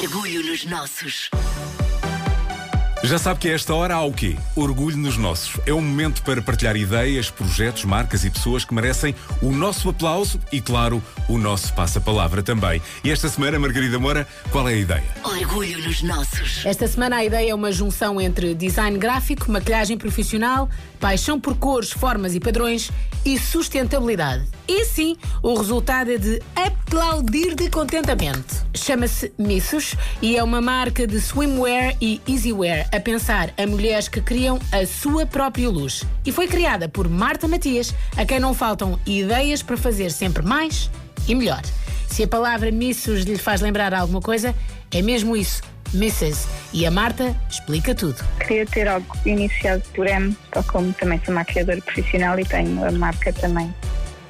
Orgulho nos nossos. Já sabe que a esta hora há o quê? Orgulho nos nossos. É um momento para partilhar ideias, projetos, marcas e pessoas que merecem o nosso aplauso e, claro, o nosso passa-palavra também. E esta semana, Margarida Moura, qual é a ideia? Orgulho nos nossos. Esta semana a ideia é uma junção entre design gráfico, maquilhagem profissional, paixão por cores, formas e padrões e sustentabilidade. E sim, o resultado é de aplaudir de contentamento. Chama-se Missus e é uma marca de swimwear e easywear a pensar a mulheres que criam a sua própria luz. E foi criada por Marta Matias, a quem não faltam ideias para fazer sempre mais e melhor. Se a palavra Missus lhe faz lembrar alguma coisa, é mesmo isso. Mrs. E a Marta explica tudo. Queria ter algo iniciado por M, tal como também sou maquiadora profissional e tenho a marca também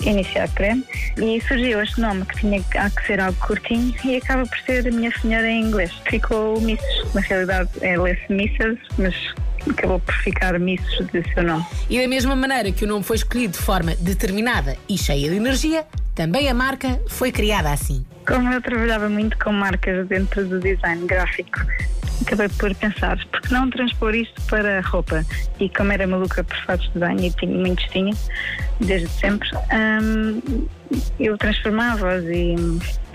iniciada por M. E surgiu este nome que tinha que ser algo curtinho e acaba por ser a minha senhora em inglês. Ficou Mrs. Na realidade é lê-se Mrs., mas acabou por ficar Mrs. de seu nome. E da mesma maneira que o nome foi escolhido de forma determinada e cheia de energia, também a marca foi criada assim. Como eu trabalhava muito com marcas dentro do design gráfico, acabei por pensar, por que não transpor isto para roupa? E como era maluca por fatos de banho e tinha, muitos tinha, desde sempre, hum, eu transformava-os e,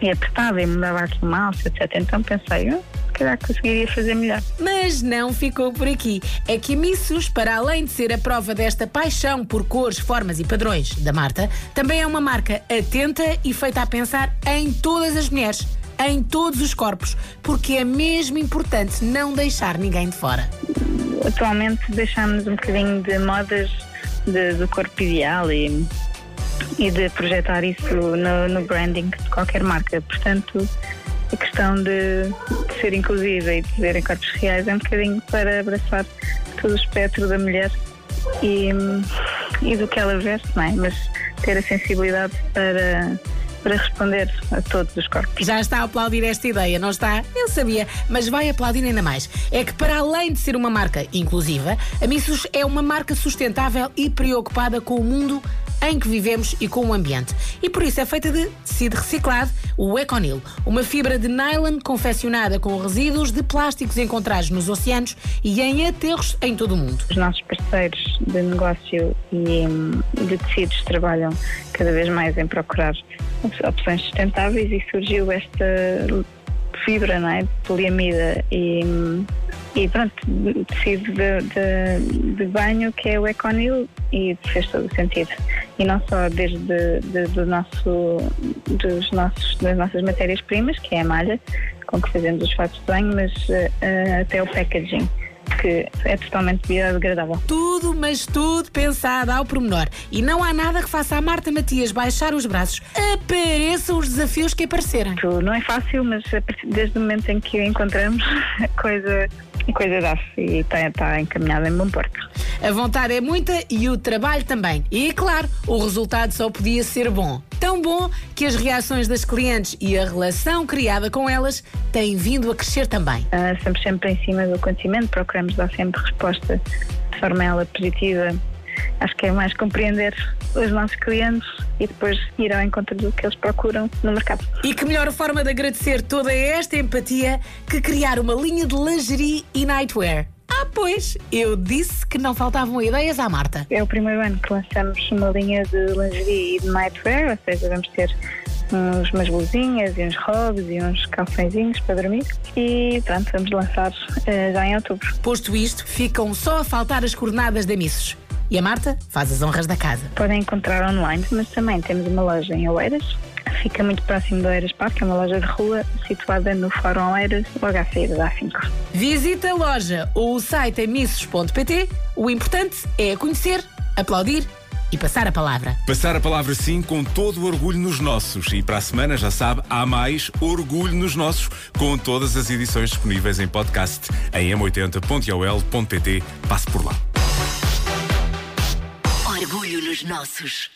e apertava e mudava aqui o mouse, etc. Então pensei, oh, se calhar conseguiria fazer melhor. Mas não ficou por aqui. É que Missus, para além de ser a prova desta paixão por cores, formas e padrões da Marta, também é uma marca atenta e feita a pensar em todas as mulheres, em todos os corpos, porque é mesmo importante não deixar ninguém de fora. Atualmente deixamos um bocadinho de modas de- do corpo ideal e, e de projetar isso no, no branding de qualquer marca. Portanto, a questão de, de ser inclusiva e de verem corpos reais é um bocadinho para abraçar todo o espectro da mulher e, e do que ela veste, não é? Mas ter a sensibilidade para, para responder a todos os corpos. Já está a aplaudir esta ideia, não está? Eu sabia, mas vai aplaudir ainda mais. É que, para além de ser uma marca inclusiva, a Missus é uma marca sustentável e preocupada com o mundo em que vivemos e com o ambiente. E por isso é feita de tecido reciclado, o Econil, uma fibra de nylon confeccionada com resíduos de plásticos encontrados nos oceanos e em aterros em todo o mundo. Os nossos parceiros de negócio e hum, de tecidos trabalham cada vez mais em procurar opções sustentáveis e surgiu esta fibra, não é? De poliamida e, hum, e pronto, tecido de, de- de banho que é o Econil e fez todo o sentido. E não só desde de- do nosso, dos nossos, das nossas matérias-primas, que é a malha, com que fazemos os fatos de banho, mas eh, até o packaging, que é totalmente biodegradável. Tudo, mas tudo pensado ao pormenor. E não há nada que faça a Marta Matias baixar os braços. Apareçam os desafios que aparecerem. Não é fácil, mas desde o momento em que encontramos, a coisa, coisa dá-se e está, está encaminhada em bom porto. A vontade é muita e o trabalho também. E claro, o resultado só podia ser bom. Tão bom que as reações das clientes e a relação criada com elas têm vindo a crescer também. Ah, sempre, sempre em cima do acontecimento, procuramos dar sempre resposta de forma ela positiva. Acho que é mais compreender os nossos clientes e depois ir ao encontro do que eles procuram no mercado. E que melhor forma de agradecer toda esta empatia que criar uma linha de lingerie e nightwear. Ah, pois, eu disse que não faltavam ideias à Marta. É o primeiro ano que lançamos uma linha de lingerie e de nightwear, ou seja, vamos ter uns, umas blusinhas e uns robes e uns calçõezinhos para dormir. E pronto, vamos lançar eh, já em outubro. Posto isto, ficam só a faltar as coordenadas da Missos. E a Marta faz as honras da casa. Podem encontrar online, mas também temos uma loja em Oeiras. Fica muito próximo do Oeiras Parque, é uma loja de rua situada no Fórum Oeiras, logo à saída da A5. Visita a loja ou o site em missos.pt. O importante é conhecer, aplaudir e passar a palavra. Passar a palavra sim com todo o orgulho nos nossos. E para a semana, já sabe, há mais orgulho nos nossos, com todas as edições disponíveis em podcast em m80.ol.pt. Passe por lá. Nos nossos.